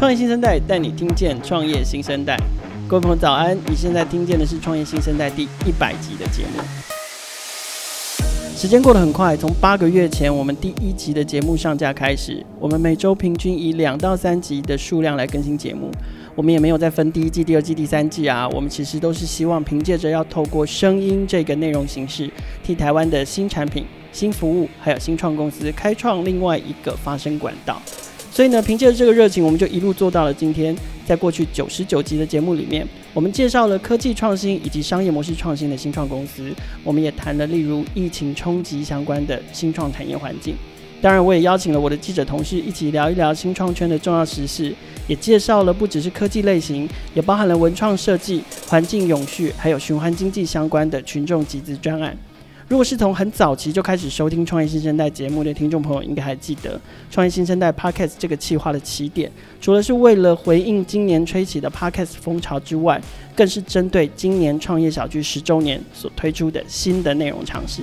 创业新生代带你听见创业新生代。各位朋友早安，你现在听见的是创业新生代第一百集的节目。时间过得很快，从八个月前我们第一集的节目上架开始，我们每周平均以两到三集的数量来更新节目。我们也没有再分第一季、第二季、第三季啊，我们其实都是希望凭借着要透过声音这个内容形式，替台湾的新产品、新服务还有新创公司开创另外一个发声管道。所以呢，凭借着这个热情，我们就一路做到了今天。在过去九十九集的节目里面，我们介绍了科技创新以及商业模式创新的新创公司。我们也谈了例如疫情冲击相关的新创产业环境。当然，我也邀请了我的记者同事一起聊一聊新创圈的重要时事，也介绍了不只是科技类型，也包含了文创设计、环境永续，还有循环经济相关的群众集资专案。如果是从很早期就开始收听《创业新生代》节目的听众朋友，应该还记得《创业新生代》Podcast 这个企划的起点，除了是为了回应今年吹起的 Podcast 风潮之外，更是针对今年创业小聚十周年所推出的新的内容尝试。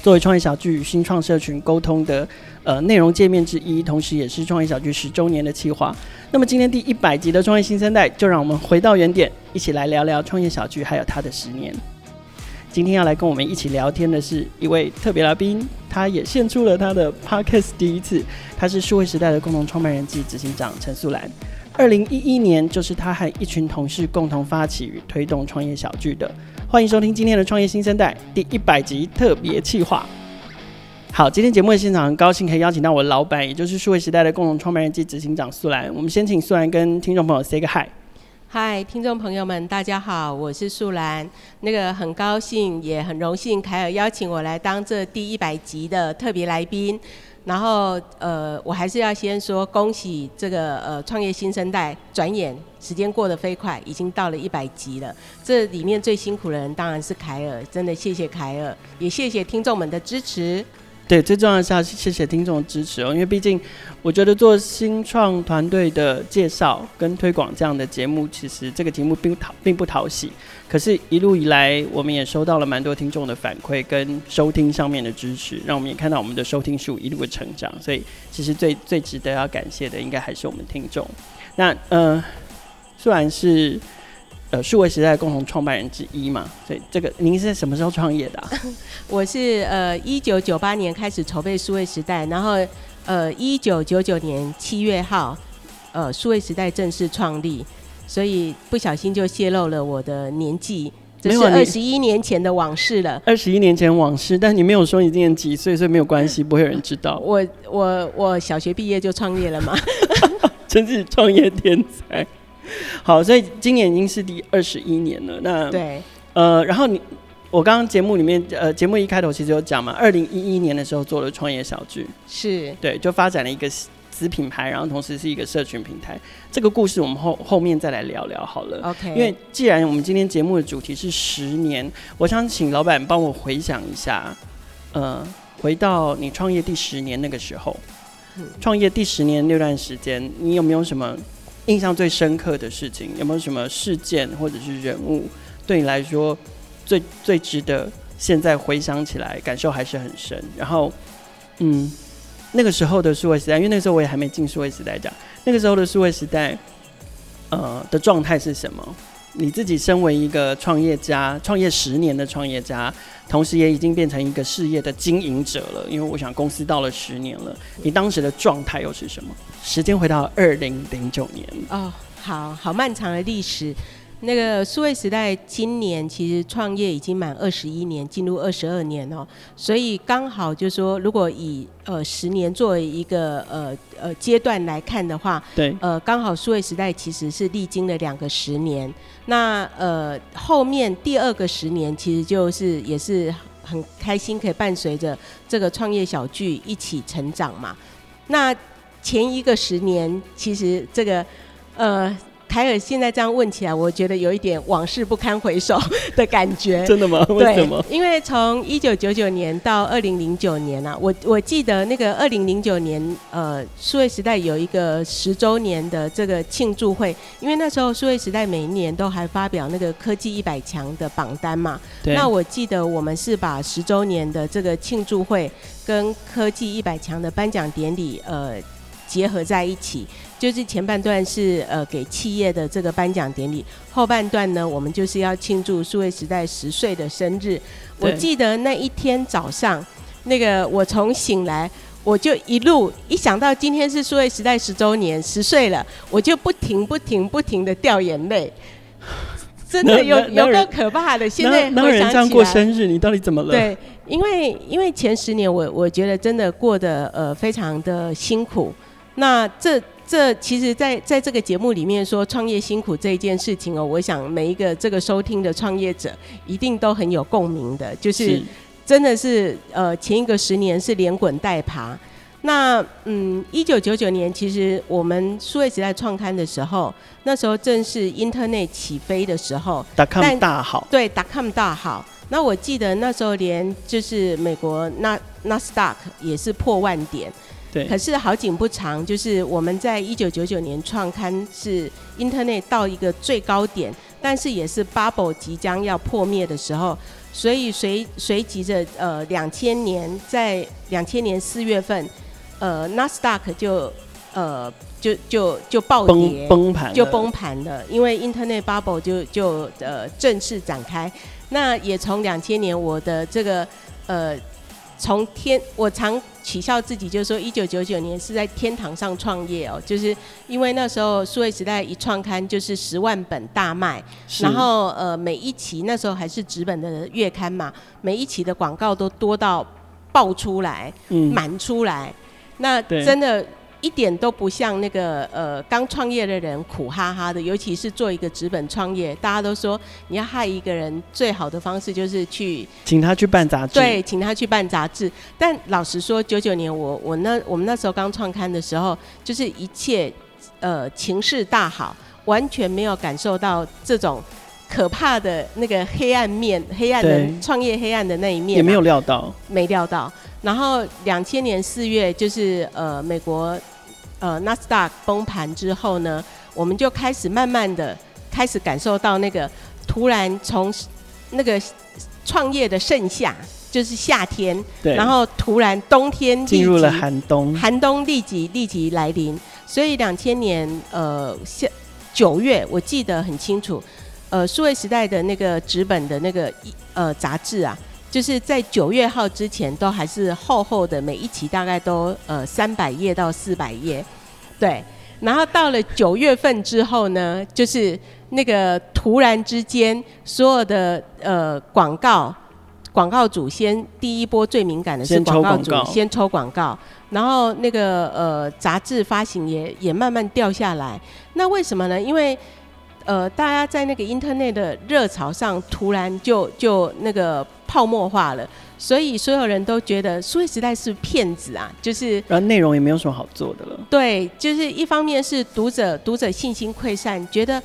作为创业小聚与新创社群沟通的呃内容界面之一，同时也是创业小聚十周年的企划。那么今天第一百集的《创业新生代》，就让我们回到原点，一起来聊聊创业小聚还有它的十年。今天要来跟我们一起聊天的是一位特别来宾，他也献出了他的 Podcast 第一次。他是数位时代的共同创办人暨执行长陈素兰。二零一一年，就是他和一群同事共同发起与推动创业小聚的。欢迎收听今天的创业新生代第一百集特别企划。好，今天节目的现场很高兴可以邀请到我的老板，也就是数位时代的共同创办人暨执行长素兰。我们先请素兰跟听众朋友 say 个 hi。嗨，听众朋友们，大家好，我是素兰。那个很高兴，也很荣幸，凯尔邀请我来当这第一百集的特别来宾。然后，呃，我还是要先说恭喜这个呃创业新生代，转眼时间过得飞快，已经到了一百集了。这里面最辛苦的人当然是凯尔，真的谢谢凯尔，也谢谢听众们的支持。对，最重要的是要谢谢听众的支持哦，因为毕竟我觉得做新创团队的介绍跟推广这样的节目，其实这个节目并讨并不讨喜，可是，一路以来我们也收到了蛮多听众的反馈跟收听上面的支持，让我们也看到我们的收听数一路的成长，所以其实最最值得要感谢的，应该还是我们听众。那呃，虽然是。呃，数位时代共同创办人之一嘛，所以这个您是什么时候创业的啊？我是呃一九九八年开始筹备数位时代，然后呃一九九九年七月号，呃数位时代正式创立，所以不小心就泄露了我的年纪，这是二十一年前的往事了。二十一年前往事，但你没有说你今年几岁，所以没有关系，不会有人知道。我我我小学毕业就创业了嘛，真是创业天才。好，所以今年已经是第二十一年了。那对，呃，然后你，我刚刚节目里面，呃，节目一开头其实有讲嘛，二零一一年的时候做了创业小聚，是对，就发展了一个子品牌，然后同时是一个社群平台。这个故事我们后后面再来聊聊好了。OK，因为既然我们今天节目的主题是十年，我想请老板帮我回想一下，呃，回到你创业第十年那个时候，创业第十年那段时间，你有没有什么？印象最深刻的事情，有没有什么事件或者是人物，对你来说最最值得现在回想起来感受还是很深？然后，嗯，那个时候的数位时代，因为那个时候我也还没进数位时代讲，那个时候的数位时代，呃的状态是什么？你自己身为一个创业家，创业十年的创业家，同时也已经变成一个事业的经营者了。因为我想公司到了十年了，你当时的状态又是什么？时间回到二零零九年哦，好好漫长的历史。那个数位时代今年其实创业已经满二十一年，进入二十二年哦，所以刚好就是说，如果以呃十年作为一个呃呃阶段来看的话，对，呃刚好数位时代其实是历经了两个十年，那呃后面第二个十年其实就是也是很开心可以伴随着这个创业小聚一起成长嘛，那前一个十年其实这个呃。凯尔现在这样问起来，我觉得有一点往事不堪回首 的感觉。真的吗？为什么？因为从一九九九年到二零零九年啊，我我记得那个二零零九年，呃，数位时代有一个十周年的这个庆祝会，因为那时候数位时代每一年都还发表那个科技一百强的榜单嘛。对。那我记得我们是把十周年的这个庆祝会跟科技一百强的颁奖典礼，呃。结合在一起，就是前半段是呃给企业的这个颁奖典礼，后半段呢，我们就是要庆祝数位时代十岁的生日。我记得那一天早上，那个我从醒来，我就一路一想到今天是数位时代十周年，十岁了，我就不停不停不停的掉眼泪，真的有有够可怕的。现在当人这样过生日，你到底怎么了？对。因为因为前十年我我觉得真的过得呃非常的辛苦，那这这其实在在这个节目里面说创业辛苦这一件事情哦，我想每一个这个收听的创业者一定都很有共鸣的，就是真的是呃前一个十年是连滚带爬，那嗯一九九九年其实我们数位时代创刊的时候，那时候正是 Internet 起飞的时候，.com 大好，对，.com 大好。那我记得那时候连就是美国纳纳斯达克也是破万点，对。可是好景不长，就是我们在一九九九年创刊是 Internet 到一个最高点，但是也是 Bubble 即将要破灭的时候，所以随随即着呃两千年在两千年四月份，呃 Nasdaq 就呃就就就暴跌崩盘就崩盘了，因为 Internet Bubble 就就呃正式展开。那也从两千年，我的这个呃，从天，我常取笑自己，就是说一九九九年是在天堂上创业哦，就是因为那时候数位时代一创刊就是十万本大卖，然后呃每一期那时候还是纸本的月刊嘛，每一期的广告都多到爆出来，满出来，那真的。一点都不像那个呃刚创业的人苦哈哈的，尤其是做一个纸本创业，大家都说你要害一个人最好的方式就是去请他去办杂志，对，请他去办杂志。但老实说，九九年我我那我们那时候刚创刊的时候，就是一切呃情势大好，完全没有感受到这种可怕的那个黑暗面，黑暗的创业黑暗的那一面，啊，也没有料到，没料到。然后两千年四月，就是呃美国呃纳斯达克崩盘之后呢，我们就开始慢慢的开始感受到那个突然从那个创业的盛夏，就是夏天，对，然后突然冬天进入了寒冬，寒冬立即立即来临。所以两千年呃夏九月，我记得很清楚，呃数位时代的那个纸本的那个呃杂志啊。就是在九月号之前都还是厚厚的，每一期大概都呃三百页到四百页，对。然后到了九月份之后呢，就是那个突然之间，所有的呃广告广告主先第一波最敏感的是广告主先抽广告，然后那个呃杂志发行也也慢慢掉下来。那为什么呢？因为呃大家在那个 Internet 的热潮上突然就就那个。泡沫化了，所以所有人都觉得数位时代是骗子啊，就是，然后内容也没有什么好做的了。对，就是一方面是读者读者信心溃散，觉得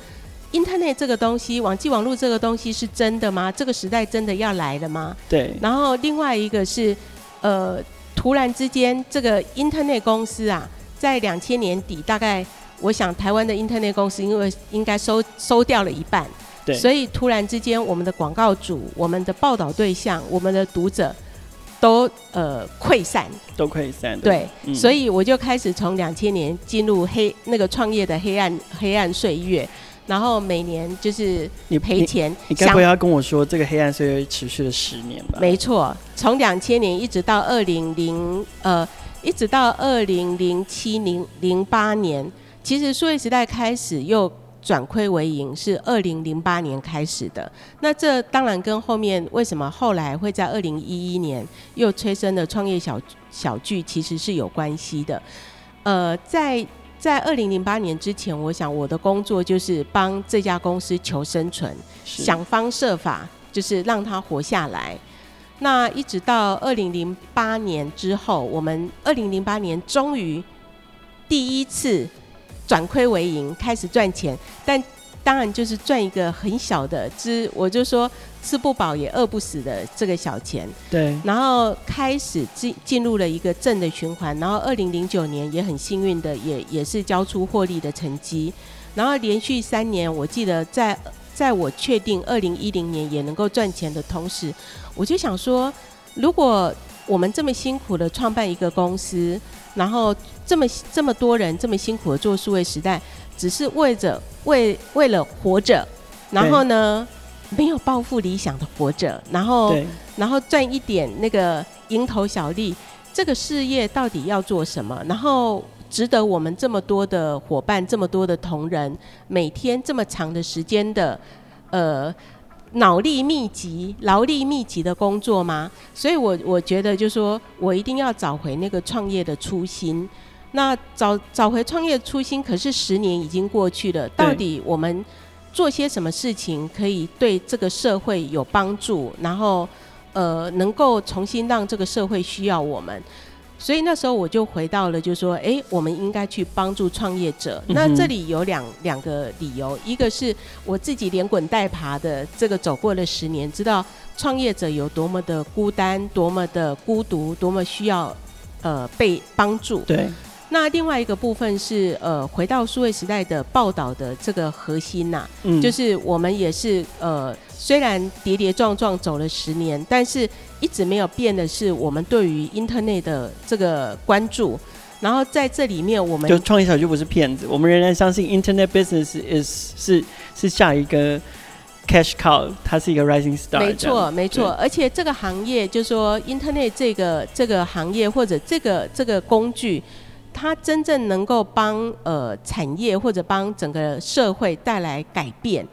Internet 这个东西，网际网络这个东西是真的吗？这个时代真的要来了吗？对。然后另外一个是，呃，突然之间，这个 Internet 公司啊，在两千年底，大概我想台湾的 Internet 公司，因为应该收收掉了一半。所以突然之间，我们的广告主、我们的报道对象、我们的读者都呃溃散，都溃散。对，嗯、所以我就开始从两千年进入黑那个创业的黑暗黑暗岁月，然后每年就是你赔钱。你该不会要跟我说这个黑暗岁月持续了十年吧？没错，从两千年一直到二零零呃，一直到二零零七零零八年，其实数位时代开始又。转亏为盈是二零零八年开始的，那这当然跟后面为什么后来会在二零一一年又催生的创业小小聚其实是有关系的。呃，在在二零零八年之前，我想我的工作就是帮这家公司求生存，想方设法就是让它活下来。那一直到二零零八年之后，我们二零零八年终于第一次。转亏为盈，开始赚钱，但当然就是赚一个很小的，之我就说吃不饱也饿不死的这个小钱。对。然后开始进进入了一个正的循环，然后二零零九年也很幸运的也也是交出获利的成绩，然后连续三年，我记得在在我确定二零一零年也能够赚钱的同时，我就想说，如果我们这么辛苦的创办一个公司。然后这么这么多人这么辛苦的做数位时代，只是为着为为了活着，然后呢，没有抱负理想的活着，然后然后赚一点那个蝇头小利，这个事业到底要做什么？然后值得我们这么多的伙伴，这么多的同仁，每天这么长的时间的呃脑力密集、劳力密集的工作吗？所以我我觉得，就是说我一定要找回那个创业的初心。那找找回创业初心，可是十年已经过去了，到底我们？做些什么事情可以对这个社会有帮助，然后呃能够重新让这个社会需要我们，所以那时候我就回到了，就是说，哎，我们应该去帮助创业者。嗯、那这里有两两个理由，一个是我自己连滚带爬的这个走过了十年，知道创业者有多么的孤单，多么的孤独，多么需要呃被帮助。对。那另外一个部分是呃，回到数位时代的报道的这个核心呐、啊，嗯，就是我们也是呃，虽然跌跌撞撞走了十年，但是一直没有变的是我们对于 Internet 的这个关注。然后在这里面，我们就创业小聚不是骗子，我们仍然相信 Internet business is 是是下一个 cash cow，它是一个 rising star。没错，没错。而且这个行业，就是说 Internet 这个这个行业或者这个这个工具。它真正能够帮呃产业或者帮整个社会带来改变，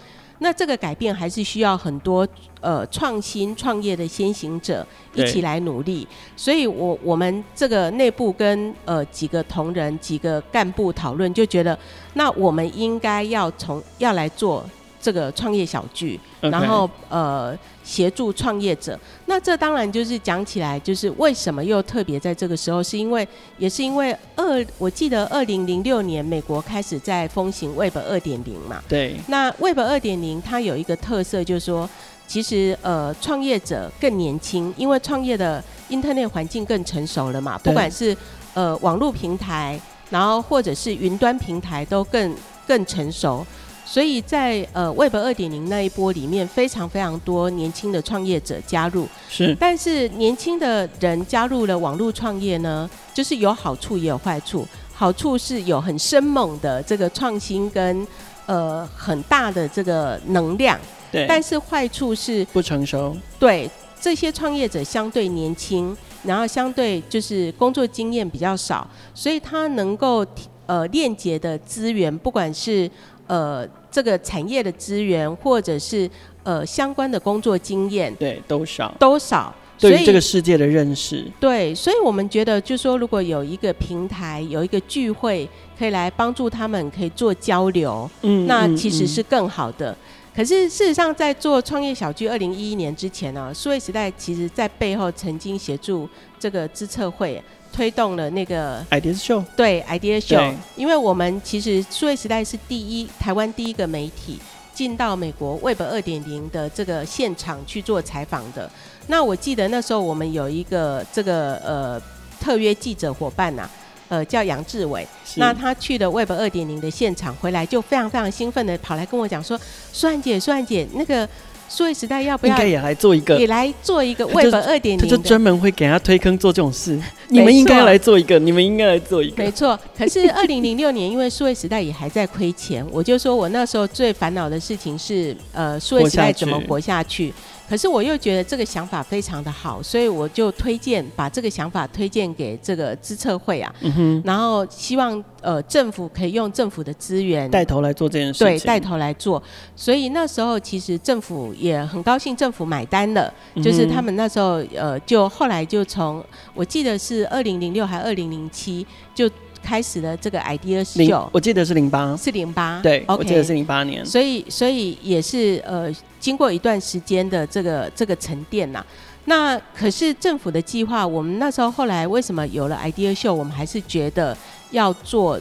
那这个改变还是需要很多呃创新创业的先行者一起来努力。所以我我们这个内部跟呃几个同仁几个干部讨论，就觉得那我们应该要从要来做这个创业小聚.然后呃。协助创业者，那这当然就是讲起来，就是为什么又特别在这个时候，是因为也是因为二，我记得二零零六年美国开始在风行 Web 二点零嘛。对。那 Web 二点零它有一个特色，就是说，其实呃创业者更年轻，因为创业的 Internet 环境更成熟了嘛，不管是呃网络平台，然后或者是云端平台都更更成熟。所以在呃 Web 二点零那一波里面，非常非常多年轻的创业者加入。是，但是年轻的人加入了网络创业呢，就是有好处也有坏处。好处是有很生猛的这个创新跟呃很大的这个能量。对。但是坏处是不成熟。对，这些创业者相对年轻，然后相对就是工作经验比较少，所以他能够呃链接的资源，不管是呃。这个产业的资源，或者是呃相关的工作经验，对，都少，都少。对于这个世界的认识，对，所以我们觉得，就说如果有一个平台，有一个聚会，可以来帮助他们，可以做交流，嗯，那其实是更好的。嗯嗯、可是事实上，在做创业小聚二零一一年之前呢、啊，数位时代其实在背后曾经协助这个资策会。推动了那个 Idea Show，对 Idea Show，因为我们其实数位时代是第一台湾第一个媒体进到美国 Web 二点零的这个现场去做采访的。那我记得那时候我们有一个这个呃特约记者伙伴呐、啊，呃叫杨志伟，那他去了 Web 二点零的现场回来就非常非常兴奋的跑来跟我讲说：“苏安姐，苏安姐，那个。”数位时代要不要应该也来做一个？也来做一个 Web 二点零，他就专门会给他推坑做这种事。你们应该来做一个，你们应该来做一个。没错。可是二零零六年，因为数位时代也还在亏钱，我就说我那时候最烦恼的事情是，呃，数位时代怎么活下去。可是我又觉得这个想法非常的好，所以我就推荐把这个想法推荐给这个资策会啊，嗯，然后希望呃政府可以用政府的资源带头来做这件事情，对，带头来做。所以那时候其实政府也很高兴，政府买单了，就是他们那时候呃就后来就从我记得是二零零六还二零零七就。开始了这个 idea show，我记得是零八，是零八，对我记得是零八年，所以所以也是呃，经过一段时间的这个这个沉淀呐。那可是政府的计划，我们那时候后来为什么有了 idea show，我们还是觉得要做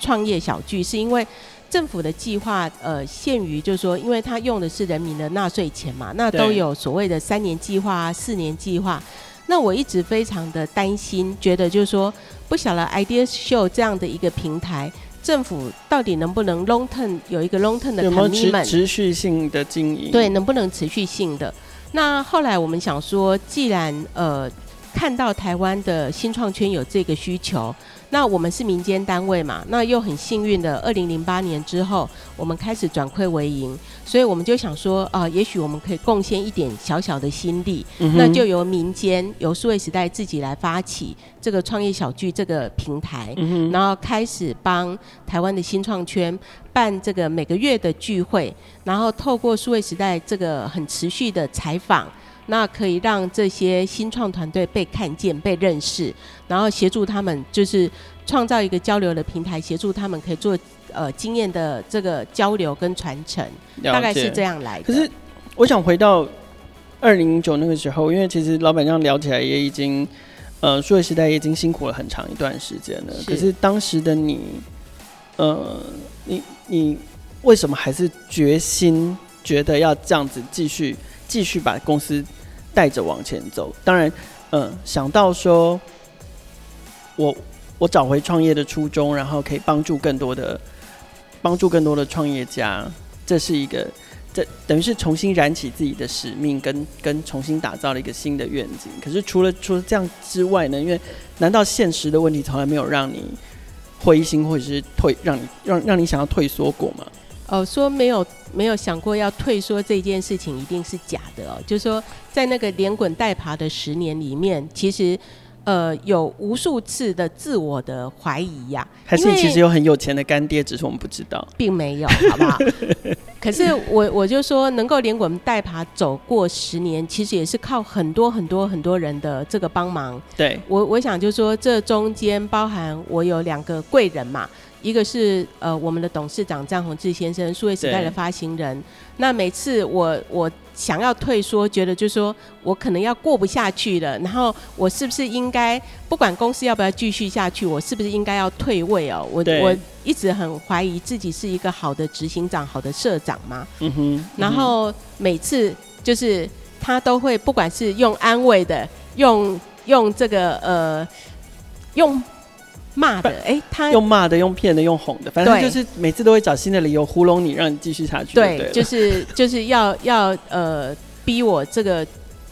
创业小聚，是因为政府的计划呃限于就是说，因为它用的是人民的纳税钱嘛，那都有所谓的三年计划啊、四年计划。那我一直非常的担心，觉得就是说，不晓得 Idea Show 这样的一个平台，政府到底能不能 long term 有一个 long term 的 commitment，持续性的经营？对，能不能持续性的？那后来我们想说，既然呃看到台湾的新创圈有这个需求，那我们是民间单位嘛，那又很幸运的，二零零八年之后，我们开始转亏为盈，所以我们就想说，啊、呃，也许我们可以贡献一点小小的心力，嗯、那就由民间由数位时代自己来发起这个创业小聚这个平台，嗯、然后开始帮台湾的新创圈办这个每个月的聚会，然后透过数位时代这个很持续的采访。那可以让这些新创团队被看见、被认识，然后协助他们，就是创造一个交流的平台，协助他们可以做呃经验的这个交流跟传承，大概是这样来的。可是我想回到二零零九那个时候，因为其实老板这样聊起来也已经呃数位时代也已经辛苦了很长一段时间了。是。可是当时的你，呃，你你为什么还是决心觉得要这样子继续？继续把公司带着往前走。当然，嗯，想到说，我我找回创业的初衷，然后可以帮助更多的帮助更多的创业家，这是一个，这等于是重新燃起自己的使命，跟跟重新打造了一个新的愿景。可是除了除了这样之外呢？因为难道现实的问题从来没有让你灰心，或者是退，让你让让你想要退缩过吗？哦，说没有没有想过要退缩这件事情一定是假的哦。就是说，在那个连滚带爬的十年里面，其实呃有无数次的自我的怀疑呀、啊。还是你其实有很有钱的干爹，只是我们不知道，并没有，好不好？可是我我就说，能够连滚带爬走过十年，其实也是靠很多很多很多人的这个帮忙。对我我想就说，这中间包含我有两个贵人嘛。一个是呃我们的董事长张宏志先生，数位时代的发行人。那每次我我想要退缩，觉得就是说我可能要过不下去了，然后我是不是应该不管公司要不要继续下去，我是不是应该要退位哦？我我一直很怀疑自己是一个好的执行长、好的社长嘛。嗯哼。嗯哼，然后每次就是他都会不管是用安慰的，用用这个呃用。骂的，哎、欸，他用骂的，用骗的，用哄的，反正就是每次都会找新的理由糊弄你，让你继续下去对。对，就是就是要要呃逼我这个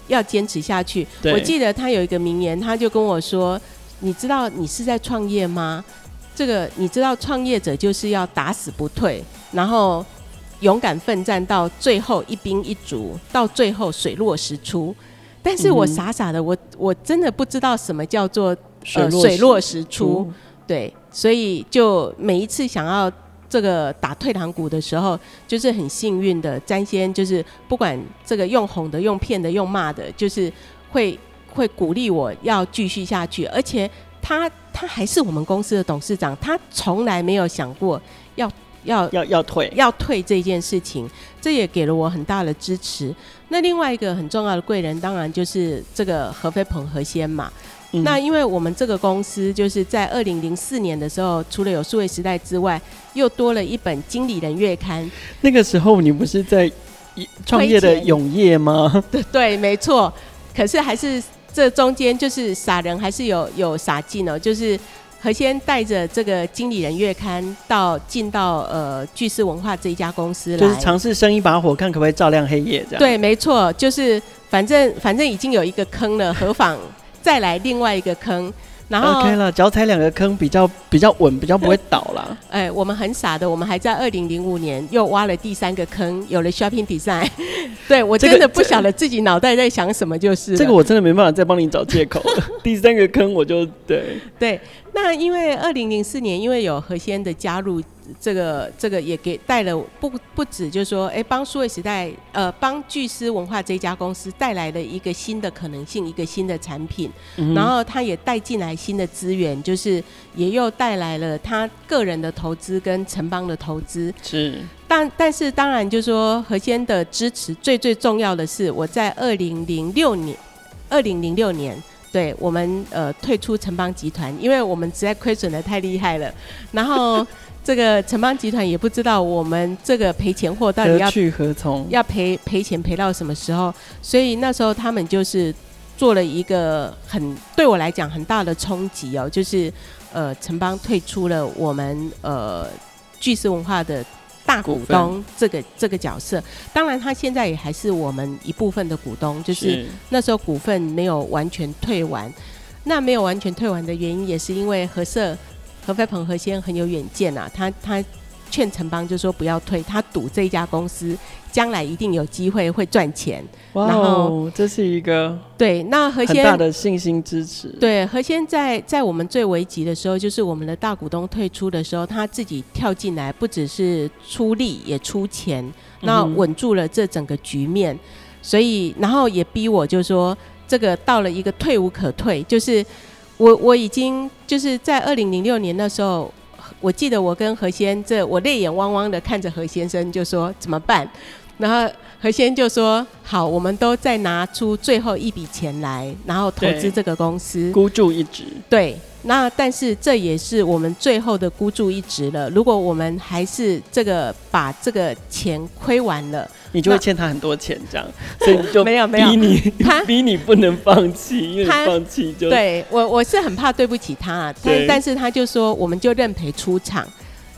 要坚持下去。我记得他有一个名言，他就跟我说：“你知道你是在创业吗？这个你知道创业者就是要打死不退，然后勇敢奋战到最后一兵一卒，到最后水落石出。但是我傻傻的，嗯、我我真的不知道什么叫做。”呃，水落石出，对，所以就每一次想要这个打退堂鼓的时候，就是很幸运的，詹先就是不管这个用哄的、用骗的、用骂的，就是会会鼓励我要继续下去，而且他他还是我们公司的董事长，他从来没有想过要要要要退要退这件事情，这也给了我很大的支持。那另外一个很重要的贵人，当然就是这个何飞鹏何先嘛。嗯、那因为我们这个公司就是在二零零四年的时候，除了有数位时代之外，又多了一本经理人月刊。那个时候你不是在创业的永业吗？对对，没错。可是还是这中间就是傻人还是有有傻劲哦，就是何先带着这个经理人月刊到进到呃巨狮文化这一家公司来，就是尝试生一把火，看可不可以照亮黑夜这样。对，没错，就是反正反正已经有一个坑了，何妨？再来另外一个坑，然后 OK 了，脚踩两个坑比较比较稳，比较不会倒了。哎，我们很傻的，我们还在二零零五年又挖了第三个坑，有了 Shopping Design。对，我真的不晓得自己脑袋在想什么，就是这个我真的没办法再帮你找借口了。第三个坑我就对对，那因为二零零四年因为有何先的加入。这个这个也给带了不不止，就是说，哎，帮数位时代，呃，帮巨狮文化这家公司带来了一个新的可能性，一个新的产品，嗯、然后他也带进来新的资源，就是也又带来了他个人的投资跟城邦的投资。是，但但是当然，就是说何先的支持最最重要的是，我在二零零六年，二零零六年，对我们呃退出城邦集团，因为我们实在亏损的太厉害了，然后。这个城邦集团也不知道我们这个赔钱货到底要去何从，要赔赔钱赔到什么时候？所以那时候他们就是做了一个很对我来讲很大的冲击哦，就是呃城邦退出了我们呃巨石文化的大股东这个这个角色。当然他现在也还是我们一部分的股东，就是那时候股份没有完全退完。那没有完全退完的原因，也是因为何社。何飞鹏何先很有远见啊，他他。劝陈邦就说不要退，他赌这家公司将来一定有机会会赚钱。哇、哦，然后这是一个对，那何先很大的信心支持。对，何先在在我们最危急的时候，就是我们的大股东退出的时候，他自己跳进来，不只是出力也出钱，那稳住了这整个局面。嗯、所以，然后也逼我，就说这个到了一个退无可退，就是我我已经就是在二零零六年那时候。我记得我跟何先，这我泪眼汪汪的看着何先生，就说怎么办？然后何先就说：好，我们都再拿出最后一笔钱来，然后投资这个公司，孤注一掷。对。那但是这也是我们最后的孤注一掷了。如果我们还是这个把这个钱亏完了，你就会欠他很多钱，这样，所以就没有没有逼你，他 逼你不能放弃，因为放弃就对我我是很怕对不起他，但但是他就说我们就认赔出场。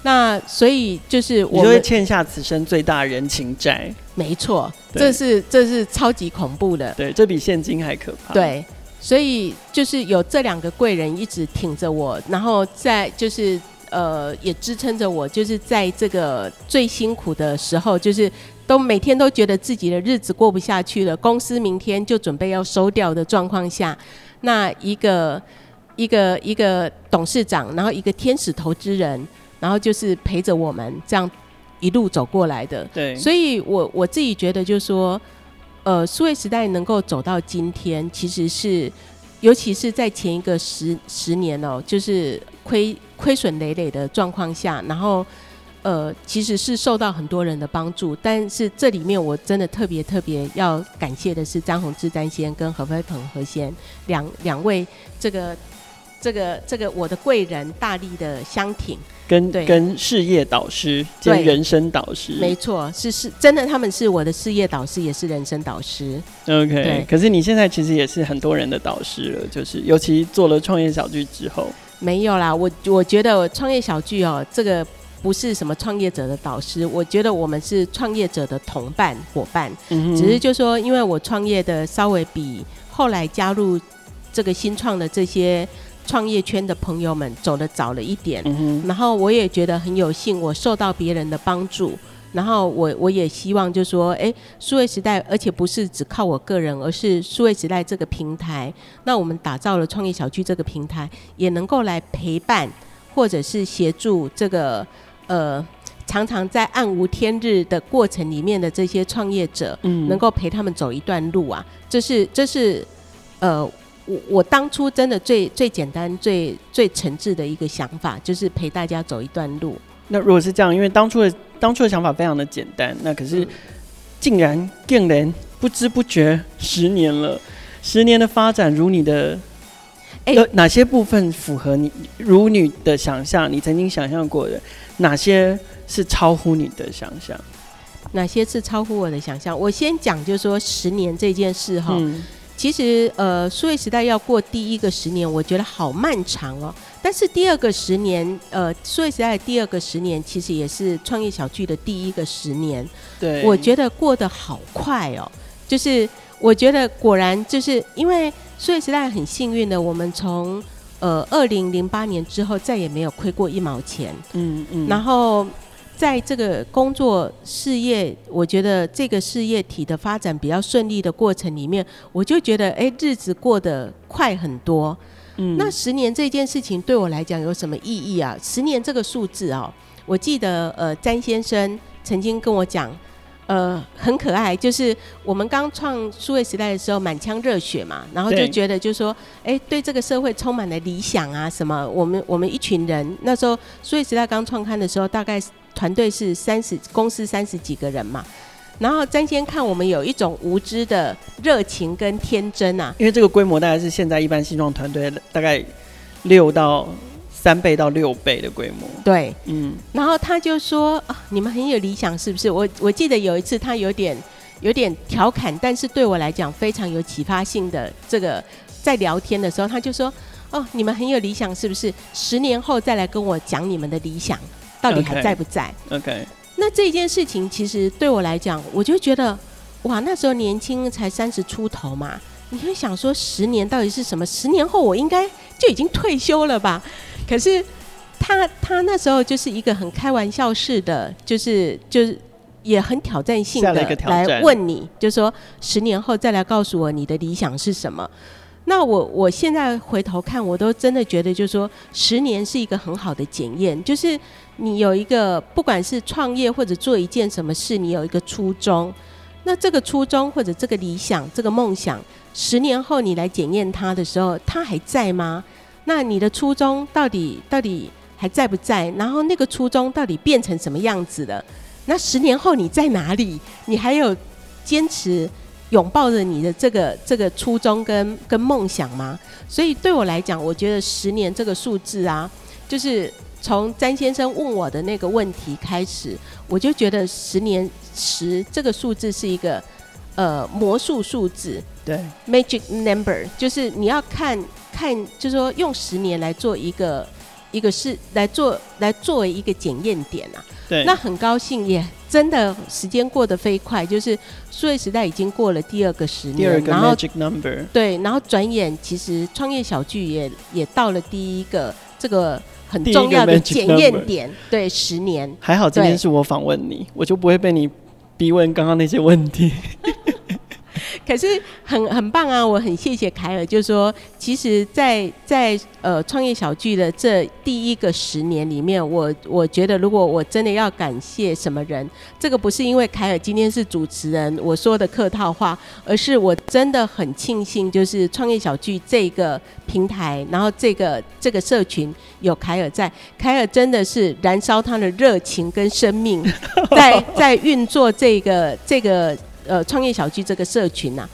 那所以就是我就会欠下此生最大人情债。没错，这是这是超级恐怖的，对，这比现金还可怕。对。所以就是有这两个贵人一直挺着我，然后在就是呃也支撑着我，就是在这个最辛苦的时候，就是都每天都觉得自己的日子过不下去了，公司明天就准备要收掉的状况下，那一个一个一个董事长，然后一个天使投资人，然后就是陪着我们这样一路走过来的。对，所以我我自己觉得就是说。呃，数位时代能够走到今天，其实是，尤其是在前一个十十年哦，就是亏亏损累累的状况下，然后呃，其实是受到很多人的帮助。但是这里面我真的特别特别要感谢的是张宏志詹先跟何飞鹏何先两两位这个。这个这个我的贵人大力的相挺，跟跟事业导师兼人生导师，没错，是是真的，他们是我的事业导师，也是人生导师。OK，可是你现在其实也是很多人的导师了，就是尤其做了创业小聚之后，没有啦，我我觉得创业小聚哦，这个不是什么创业者的导师，我觉得我们是创业者的同伴伙伴，嗯，只是就说因为我创业的稍微比后来加入这个新创的这些。创业圈的朋友们走得早了一点，嗯，然后我也觉得很有幸，我受到别人的帮助，然后我我也希望就说，哎，数位时代，而且不是只靠我个人，而是数位时代这个平台，那我们打造了创业小区这个平台，也能够来陪伴或者是协助这个呃常常在暗无天日的过程里面的这些创业者，嗯，能够陪他们走一段路啊，这是这是呃。我我当初真的最最简单、最最诚挚的一个想法，就是陪大家走一段路。那如果是这样，因为当初的当初的想法非常的简单，那可是竟然竟然不知不觉十年了，十年的发展如你的，有、欸、哪些部分符合你如你的想象？你曾经想象过的哪些是超乎你的想象？哪些是超乎我的想象？我先讲，就是说十年这件事哈。嗯其实，呃，数位时代要过第一个十年，我觉得好漫长哦。但是第二个十年，呃，数位时代的第二个十年，其实也是创业小聚的第一个十年。对，我觉得过得好快哦。就是我觉得果然就是因为数位时代很幸运的，我们从呃二零零八年之后再也没有亏过一毛钱。嗯嗯，然后。在这个工作事业，我觉得这个事业体的发展比较顺利的过程里面，我就觉得，哎，日子过得快很多。嗯，那十年这件事情对我来讲有什么意义啊？十年这个数字哦，我记得，呃，詹先生曾经跟我讲，呃，很可爱，就是我们刚创数位时代的时候，满腔热血嘛，然后就觉得，就是说，哎，对这个社会充满了理想啊，什么？我们我们一群人那时候数位时代刚创刊的时候，大概。团队是三十，公司三十几个人嘛，然后詹先看我们有一种无知的热情跟天真啊，因为这个规模大概是现在一般新创团队大概六到三倍到六倍的规模。对，嗯，然后他就说啊，你们很有理想是不是？我我记得有一次他有点有点调侃，但是对我来讲非常有启发性的这个在聊天的时候，他就说哦，你们很有理想是不是？十年后再来跟我讲你们的理想。到底还在不在？OK，那这件事情其实对我来讲，我就觉得，哇，那时候年轻才三十出头嘛，你会想说十年到底是什么？十年后我应该就已经退休了吧？可是他他那时候就是一个很开玩笑式的，就是就是也很挑战性的来问你，就说十年后再来告诉我你的理想是什么。那我我现在回头看，我都真的觉得，就是说，十年是一个很好的检验。就是你有一个，不管是创业或者做一件什么事，你有一个初衷。那这个初衷或者这个理想、这个梦想，十年后你来检验它的时候，它还在吗？那你的初衷到底到底还在不在？然后那个初衷到底变成什么样子了？那十年后你在哪里？你还有坚持？拥抱着你的这个这个初衷跟跟梦想吗？所以对我来讲，我觉得十年这个数字啊，就是从詹先生问我的那个问题开始，我就觉得十年十这个数字是一个呃魔术数字，对，magic number，就是你要看看，就是说用十年来做一个一个是来做来作为一个检验点啊。对，那很高兴，也真的时间过得飞快，就是数位时代已经过了第二个十年，第二个 magic number，对，然后转眼其实创业小聚也也到了第一个这个很重要的检验点，对，十年。还好今天是我访问你，我就不会被你逼问刚刚那些问题。可是很很棒啊！我很谢谢凯尔，就是说，其实在，在呃创业小聚的这第一个十年里面，我我觉得，如果我真的要感谢什么人，这个不是因为凯尔今天是主持人，我说的客套话，而是我真的很庆幸，就是创业小聚这个平台，然后这个这个社群有凯尔在，凯尔真的是燃烧他的热情跟生命，在在运作这个这个。呃，创业小聚这个社群呐、啊，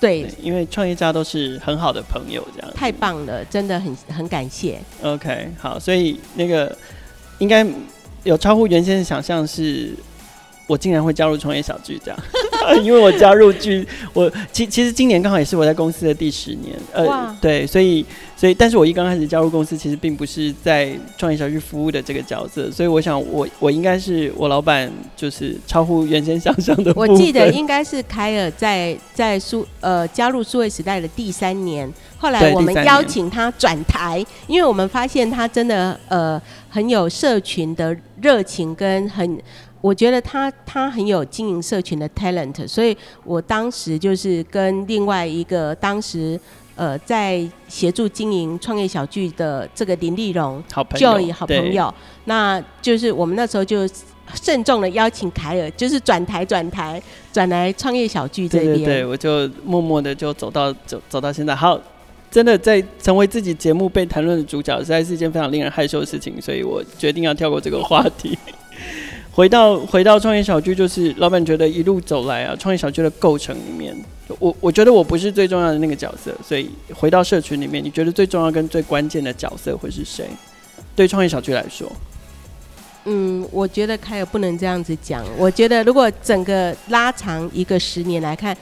对，因为创业家都是很好的朋友，这样太棒了，真的很很感谢。OK，好，所以那个应该有超乎原先的想象是。我竟然会加入创业小聚这样，因为我加入聚，我其其实今年刚好也是我在公司的第十年，呃，对，所以所以，但是我一刚开始加入公司，其实并不是在创业小聚服务的这个角色，所以我想我我应该是我老板就是超乎原先想象的。我记得应该是凯尔在在数呃加入数位时代的第三年，后来我们邀请他转台，因为我们发现他真的呃很有社群的热情跟很。我觉得他他很有经营社群的 talent，所以我当时就是跟另外一个当时呃在协助经营创业小聚的这个林丽荣好朋友，Joy 好朋友，那就是我们那时候就慎重的邀请凯尔，就是转台转台转来创业小聚这边，对，对，对，我就默默的就走到走走到现在，好，真的在成为自己节目被谈论的主角，实在是一件非常令人害羞的事情，所以我决定要跳过这个话题。回到回到创业小聚，就是老板觉得一路走来啊，创业小聚的构成里面，我我觉得我不是最重要的那个角色，所以回到社群里面，你觉得最重要跟最关键的角色会是谁？对创业小聚来说，嗯，我觉得凯尔不能这样子讲。我觉得如果整个拉长一个十年来看，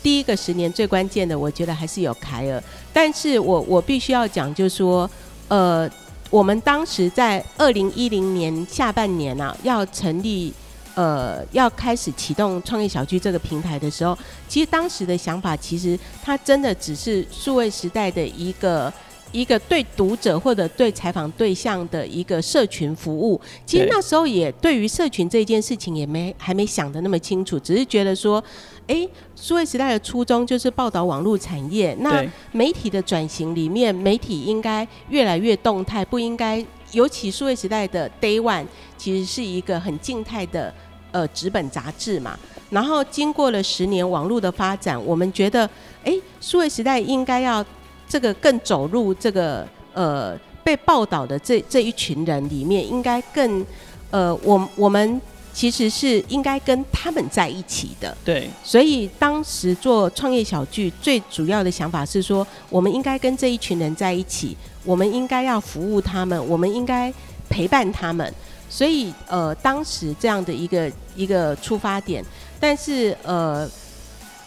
第一个十年最关键的，我觉得还是有凯尔。但是我我必须要讲，就是说，呃。我们当时在二零一零年下半年啊，要成立，呃，要开始启动创业小区这个平台的时候，其实当时的想法，其实它真的只是数位时代的一个一个对读者或者对采访对象的一个社群服务。其实那时候也对于社群这件事情也没还没想的那么清楚，只是觉得说。哎，数位时代的初衷就是报道网络产业。那媒体的转型里面，媒体应该越来越动态，不应该。尤其数位时代的 Day One 其实是一个很静态的呃纸本杂志嘛。然后经过了十年网络的发展，我们觉得，哎，数位时代应该要这个更走入这个呃被报道的这这一群人里面，应该更呃，我我们。其实是应该跟他们在一起的，对。所以当时做创业小聚，最主要的想法是说，我们应该跟这一群人在一起，我们应该要服务他们，我们应该陪伴他们。所以，呃，当时这样的一个一个出发点，但是呃，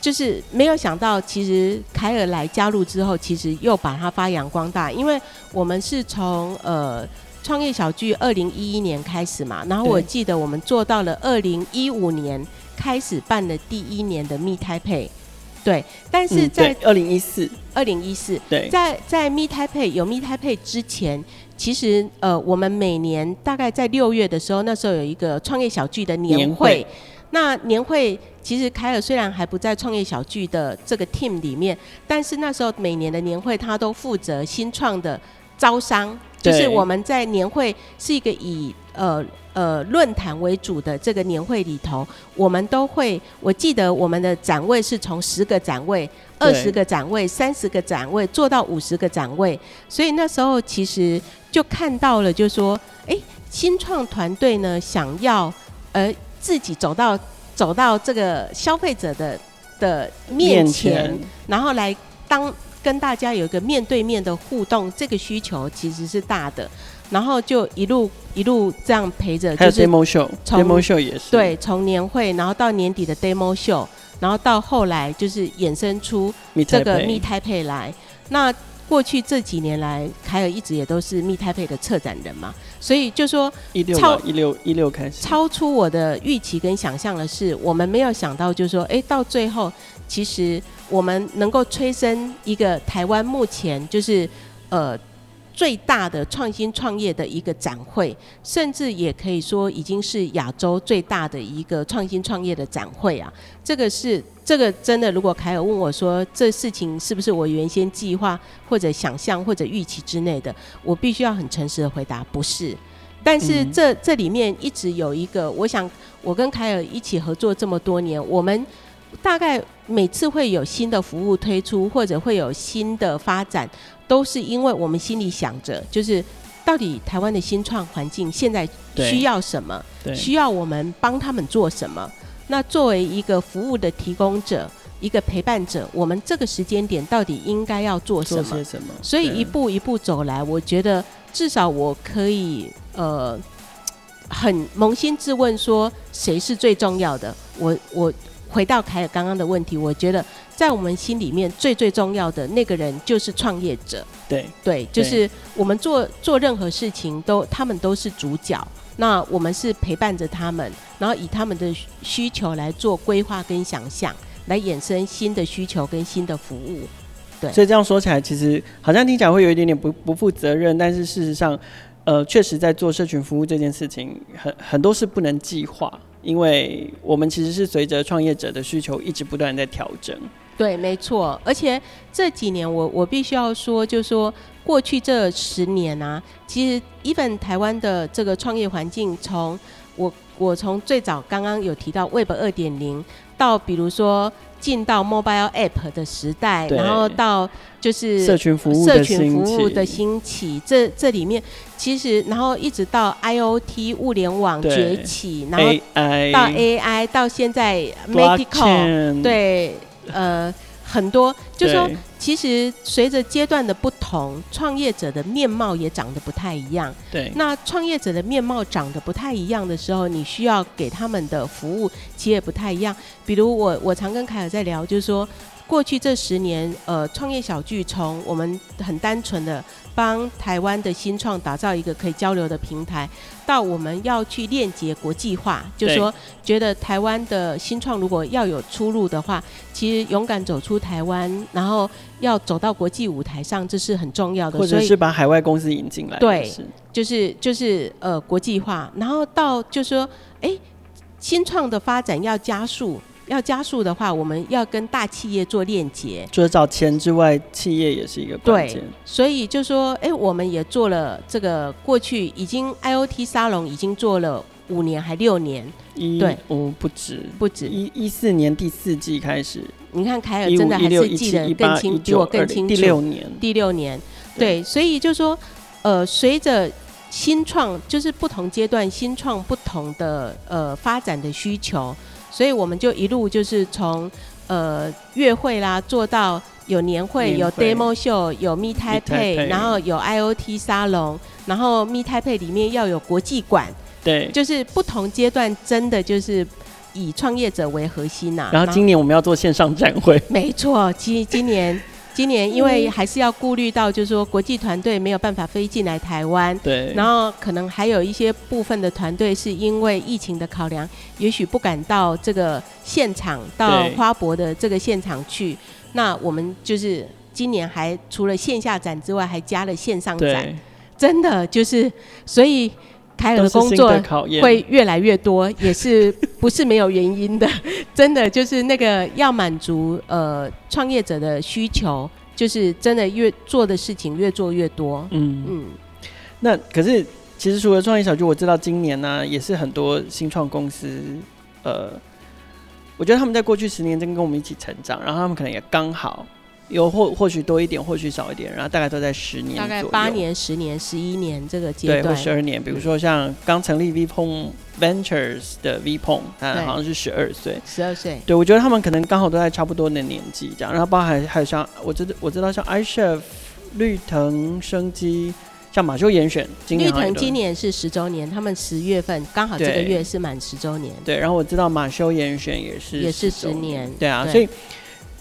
就是没有想到，其实凯尔来加入之后，其实又把它发扬光大，因为我们是从呃。创业小聚二零一一年开始嘛，然后我记得我们做到了二零一五年开始办的第一年的 Meet Taipei，对，但是在二零一四，二零一四，对，在在 Meet Taipei 有 Meet Taipei 之前，其实呃，我们每年大概在六月的时候，那时候有一个创业小聚的年会。年会。那年会其实凯尔虽然还不在创业小聚的这个 team 里面，但是那时候每年的年会他都负责新创的招商，就是我们在年会是一个以呃。呃，论坛为主的这个年会里头，我们都会，我记得我们的展位是从十个展位、二十个展位、三十个展位做到五十个展位，所以那时候其实就看到了，就是说，哎，新创团队呢想要呃自己走到走到这个消费者的的面前，面前。然后来当跟大家有一个面对面的互动，这个需求其实是大的。然后就一路一路这样陪着，就是 demo show，demo show 也是对，从年会，然后到年底的 demo show，然后到后来就是衍生出这个 Meet Taipei 来。那过去这几年来，凯尔一直也都是 Meet Taipei 的策展人嘛，所以就说超一六一六开始超出我的预期跟想象的是，我们没有想到，就是说，哎，到最后其实我们能够催生一个台湾目前就是呃。最大的创新创业的一个展会，甚至也可以说已经是亚洲最大的一个创新创业的展会啊！这个是这个真的，如果凯尔问我说这事情是不是我原先计划或者想象或者预期之内的，我必须要很诚实的回答不是。但是这这里面一直有一个，我想我跟凯尔一起合作这么多年，我们大概每次会有新的服务推出，或者会有新的发展。都是因为我们心里想着，就是到底台湾的新创环境现在需要什么，需要我们帮他们做什么。那作为一个服务的提供者，一个陪伴者，我们这个时间点到底应该要做什么？做些什么？所以一步一步走来，我觉得至少我可以呃，很扪心自问说，谁是最重要的？我我。回到凯尔刚刚的问题，我觉得在我们心里面最最重要的那个人就是创业者。对对，就是我们做做任何事情都，他们都是主角。那我们是陪伴着他们，然后以他们的需求来做规划跟想象，来衍生新的需求跟新的服务。对，所以这样说起来，其实好像听起来会有一点点不不负责任，但是事实上，呃，确实在做社群服务这件事情，很很多是不能计划。因为我们其实是随着创业者的需求一直不断在调整。对，没错。而且这几年我我必须要说，就是说过去这十年啊，其实 even 台湾的这个创业环境，从我我从最早刚刚有提到 Web 二点零，到比如说。进到 mobile app 的时代，然后到就是社群服务社群服务的兴起，这这里面其实，然后一直到 IoT 物联网崛起，然后到 AI，到现在 medical，对，呃。很多，就是说，其实随着阶段的不同，创业者的面貌也长得不太一样。对，那创业者的面貌长得不太一样的时候，你需要给他们的服务其实也不太一样。比如我，我常跟凯尔在聊，就是说。过去这十年，呃，创业小聚从我们很单纯的帮台湾的新创打造一个可以交流的平台，到我们要去链接国际化，就是说觉得台湾的新创如果要有出路的话，其实勇敢走出台湾，然后要走到国际舞台上，这是很重要的。或者是把海外公司引进来。对，就是就是呃国际化，然后到就是说，哎，新创的发展要加速。要加速的话，我们要跟大企业做链接。除了找钱之外，企业也是一个关键。对，所以就说，哎、欸，我们也做了这个，过去已经 IoT 沙龙已经做了五年还六年。一对，哦，不止不止。一一四年第四季开始，你看凯尔真的还是记得更清，比我更清楚。第六年，第六年，对，对所以就说，呃，随着新创，就是不同阶段新创不同的呃发展的需求。所以我们就一路就是从呃月会啦，做到有年会、有 demo show、有 Meet Taipei，然后有 IoT 沙龙，然后 Meet Taipei 里面要有国际馆，对，就是不同阶段真的就是以创业者为核心呐、啊。然后今年我们要做线上展会，没错，今今年今年因为还是要顾虑到，就是说国际团队没有办法飞进来台湾，对，然后可能还有一些部分的团队是因为疫情的考量，也许不敢到这个现场，到花博的这个现场去。那我们就是今年还除了线下展之外，还加了线上展，真的就是所以。凯尔的工作会越来越多，也是 不是没有原因的。真的就是那个要满足呃创业者的需求，就是真的越做的事情越做越多。嗯嗯。那可是其实除了创业小聚，我知道今年呢、啊、也是很多新创公司，呃，我觉得他们在过去十年真跟我们一起成长，然后他们可能也刚好。有或或许多一点，或许少一点，然后大概都在十年，大概八年、十年、十一年这个阶段，对，或十二年。比如说像刚成立 Vpon Ventures 的 Vpon，他好像是十二岁，十二岁。对，我觉得他们可能刚好都在差不多的年纪这样。然后包含还有像我知道我知道像 iChef、绿藤生机，像马修严选，绿藤今年是十周年，他们十月份刚好这个月是满十周年。对，然后我知道马修严选也是也是十年，对啊，所以。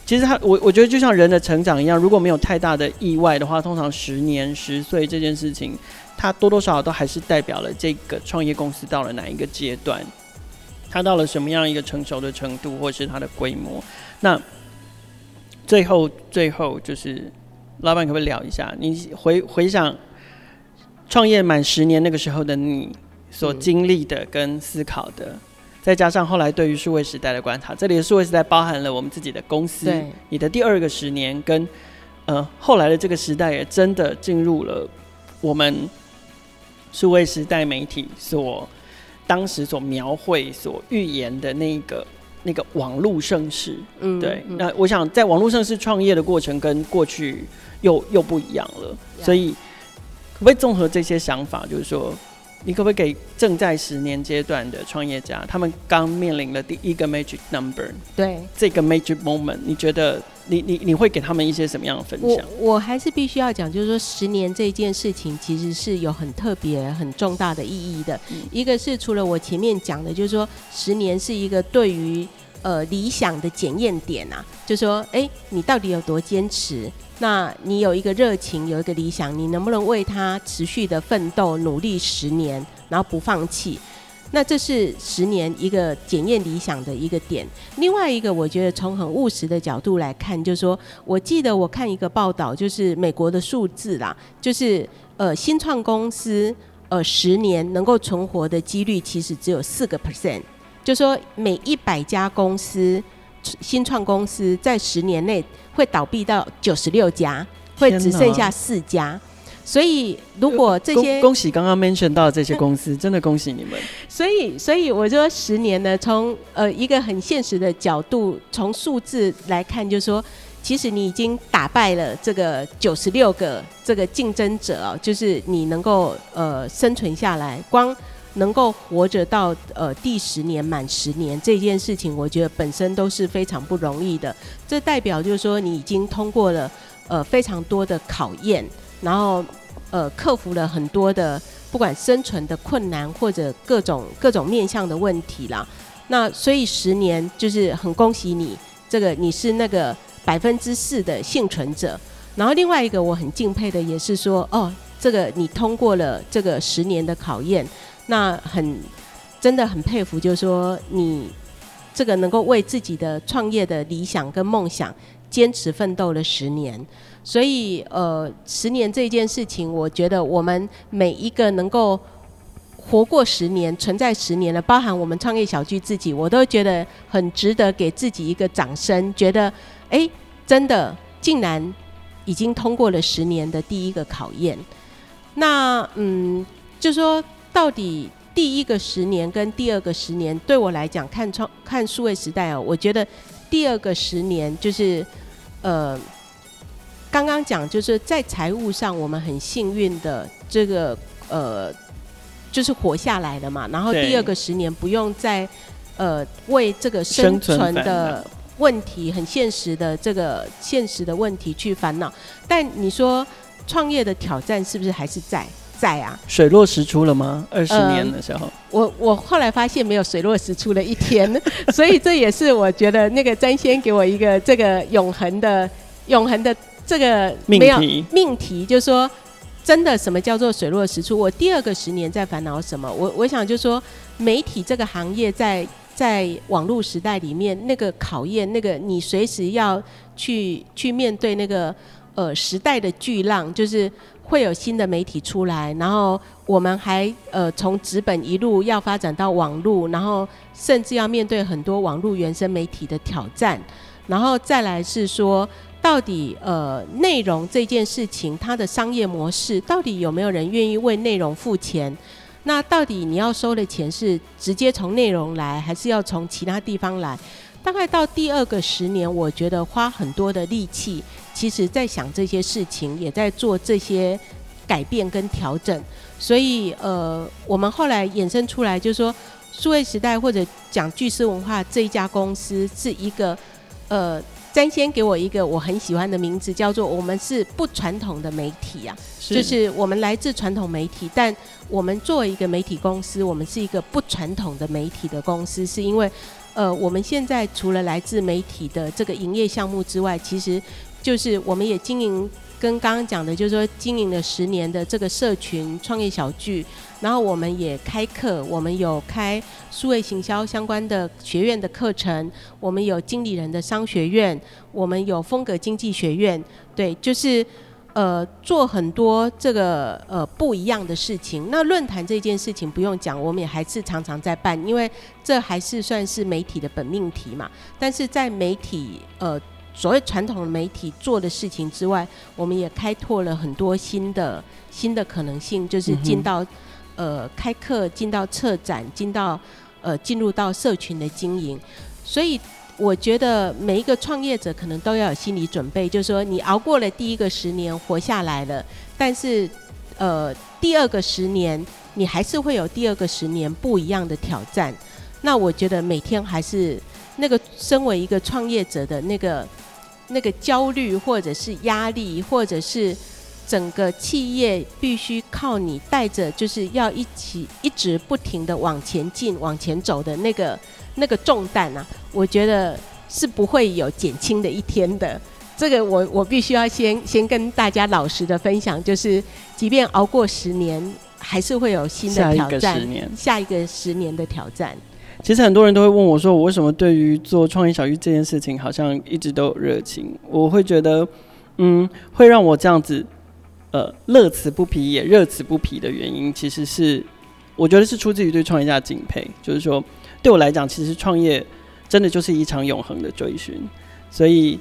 其实他，我我觉得就像人的成长一样，如果没有太大的意外的话，通常十年、十岁这件事情，它多多少少都还是代表了这个创业公司到了哪一个阶段，它到了什么样一个成熟的程度，或是它的规模。那最后，最后就是老板可不可以聊一下，你回回想创业满十年那个时候的你所经历的跟思考的。再加上后来对于数位时代的观察，这里的数位时代包含了我们自己的公司，对你的第二个十年跟呃后来的这个时代也真的进入了我们数位时代媒体所当时所描绘、所预言的那个那个网络盛世。嗯，对。嗯、那我想在网络盛世创业的过程跟过去又又不一样了，嗯、所以可不可以综合这些想法，就是说？你可不可以给正在十年阶段的创业家，他们刚面临了第一个 magic number，对这个 magic moment，你觉得你你你会给他们一些什么样的分享？我我还是必须要讲，就是说十年这件事情其实是有很特别、很重大的意义的。嗯、一个是除了我前面讲的，就是说十年是一个对于呃理想的检验点啊，就是说哎，你到底有多坚持？那你有一个热情，有一个理想，你能不能为他持续的奋斗努力十年，然后不放弃？那这是十年一个检验理想的一个点。另外一个，我觉得从很务实的角度来看，就是说我记得我看一个报道，就是美国的数字啦，就是呃新创公司呃十年能够存活的几率其实只有四个 percent，就说每一百家公司。新创公司在十年内会倒闭到九十六家，会只剩下四家。所以如果这些恭喜刚刚 mention 到的这些公司，真的恭喜你们。所以，所以我说十年呢，从呃一个很现实的角度，从数字来看，就是说，其实你已经打败了这个九十六个这个竞争者哦，就是你能够呃生存下来，光。能够活着到呃第十年满十年这件事情，我觉得本身都是非常不容易的。这代表就是说，你已经通过了呃非常多的考验，然后呃克服了很多的不管生存的困难或者各种各种面向的问题啦。那所以十年就是很恭喜你，这个你是那个百分之四的幸存者。然后另外一个我很敬佩的也是说，哦，这个你通过了这个十年的考验。那很，真的很佩服，就是说你这个能够为自己的创业的理想跟梦想坚持奋斗了十年，所以呃，十年这件事情，我觉得我们每一个能够活过十年、存在十年的，包含我们创业小聚自己，我都觉得很值得给自己一个掌声，觉得哎，真的竟然已经通过了十年的第一个考验。那嗯，就说。到底第一个十年跟第二个十年，对我来讲，看创看数位时代哦，我觉得第二个十年就是，呃，刚刚讲就是在财务上我们很幸运的这个呃，就是活下来了嘛。然后第二个十年不用再呃为这个生存的问题很现实的这个现实的问题去烦恼。但你说创业的挑战是不是还是在？在啊，水落石出了吗？二十年的时候，呃、我我后来发现没有水落石出的一天，所以这也是我觉得那个詹先给我一个这个永恒的永恒的这个命题，命题就是说，真的什么叫做水落石出？我第二个十年在烦恼什么？我我想就是说，媒体这个行业在在网络时代里面，那个考验，那个你随时要去去面对那个呃时代的巨浪，就是会有新的媒体出来，然后我们还呃从纸本一路要发展到网络，然后甚至要面对很多网络原生媒体的挑战，然后再来是说。到底呃，内容这件事情，它的商业模式到底有没有人愿意为内容付钱？那到底你要收的钱是直接从内容来，还是要从其他地方来？大概到第二个十年，我觉得花很多的力气，其实在想这些事情，也在做这些改变跟调整。所以呃，我们后来衍生出来，就是说，数位时代或者讲巨狮文化这一家公司是一个呃。詹先给我一个我很喜欢的名字，叫做“我们是不传统的媒体”啊，是就是我们来自传统媒体，但我们作为一个媒体公司，我们是一个不传统的媒体的公司，是因为，呃，我们现在除了来自媒体的这个营业项目之外，其实就是我们也经营。跟刚刚讲的，就是说经营了十年的这个社群创业小聚，然后我们也开课，我们有开数位行销相关的学院的课程，我们有经理人的商学院，我们有风格经济学院，对，就是呃做很多这个呃不一样的事情。那论坛这件事情不用讲，我们也还是常常在办，因为这还是算是媒体的本命题嘛。但是在媒体呃。所谓传统的媒体做的事情之外，我们也开拓了很多新的新的可能性，就是进到、嗯、呃开课，进到策展，进到呃进入到社群的经营。所以我觉得每一个创业者可能都要有心理准备，就是说你熬过了第一个十年活下来了，但是呃第二个十年你还是会有第二个十年不一样的挑战。那我觉得每天还是那个身为一个创业者的那个。那个焦虑，或者是压力，或者是整个企业必须靠你带着，就是要一起一直不停的往前进、往前走的那个那个重担啊，我觉得是不会有减轻的一天的。这个我我必须要先先跟大家老实的分享，就是即便熬过十年，还是会有新的挑战，下一个十年，下一个十年的挑战。其实很多人都会问我说：“我为什么对于做创业小聚这件事情，好像一直都有热情？”我会觉得，嗯，会让我这样子，呃，乐此不疲也热此不疲的原因，其实是我觉得是出自于对创业家的敬佩。就是说，对我来讲，其实创业真的就是一场永恒的追寻。所以，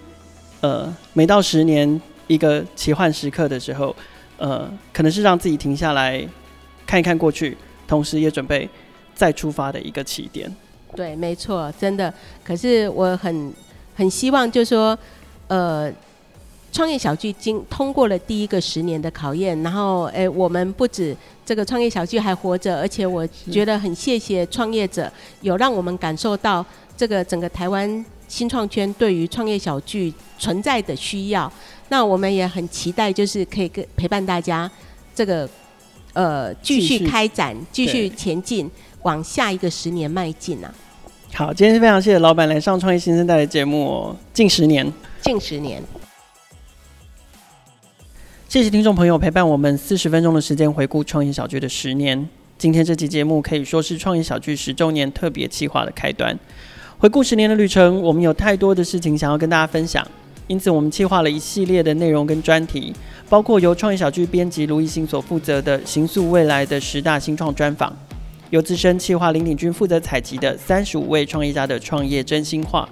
呃，每到十年一个奇幻时刻的时候，呃，可能是让自己停下来看一看过去，同时也准备。再出发的一个起点，对，没错，真的。可是我很很希望，就是说，呃，创业小聚经通过了第一个十年的考验，然后，哎，我们不止这个创业小聚还活着，而且我觉得很谢谢创业者，有让我们感受到这个整个台湾新创圈对于创业小聚存在的需要。那我们也很期待，就是可以跟陪伴大家这个呃继续开展，继续，继续前进。往下一个十年迈进啊！好，今天非常谢谢老板来上创业新生代的节目哦。近十年，近十年，谢谢听众朋友陪伴我们四十分钟的时间，回顾创业小聚的十年。今天这期节目可以说是创业小聚十周年特别企划的开端。回顾十年的旅程，我们有太多的事情想要跟大家分享，因此我们计划了一系列的内容跟专题，包括由创业小聚编辑卢艺兴所负责的“行塑未来的十大新创专访”。由资深企划林鼎君负责采集的三十五位创业家的创业真心话，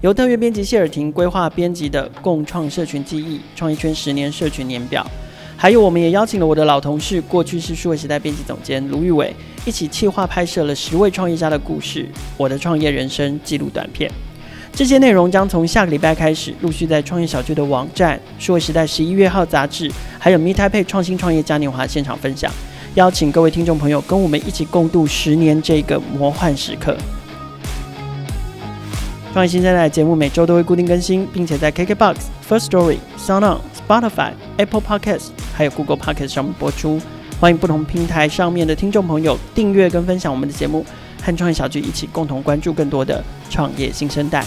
由特约编辑谢尔婷规划编辑的共创社群记忆创业圈十年社群年表，还有我们也邀请了我的老同事，过去是数位时代编辑总监卢玉伟，一起企划拍摄了十位创业家的故事，我的创业人生记录短片。这些内容将从下个礼拜开始陆续在创业小聚的网站、数位时代十一月号杂志，还有 m e t a p 创新创业嘉年华现场分享。邀请各位听众朋友跟我们一起共度十年这个魔幻时刻。创业新生代的节目每周都会固定更新，并且在 KKBOX、First Story、SoundOn、Spotify、Apple Podcasts 还有 Google Podcasts 上面播出。欢迎不同平台上面的听众朋友订阅跟分享我们的节目，和创业小聚一起共同关注更多的创业新生代。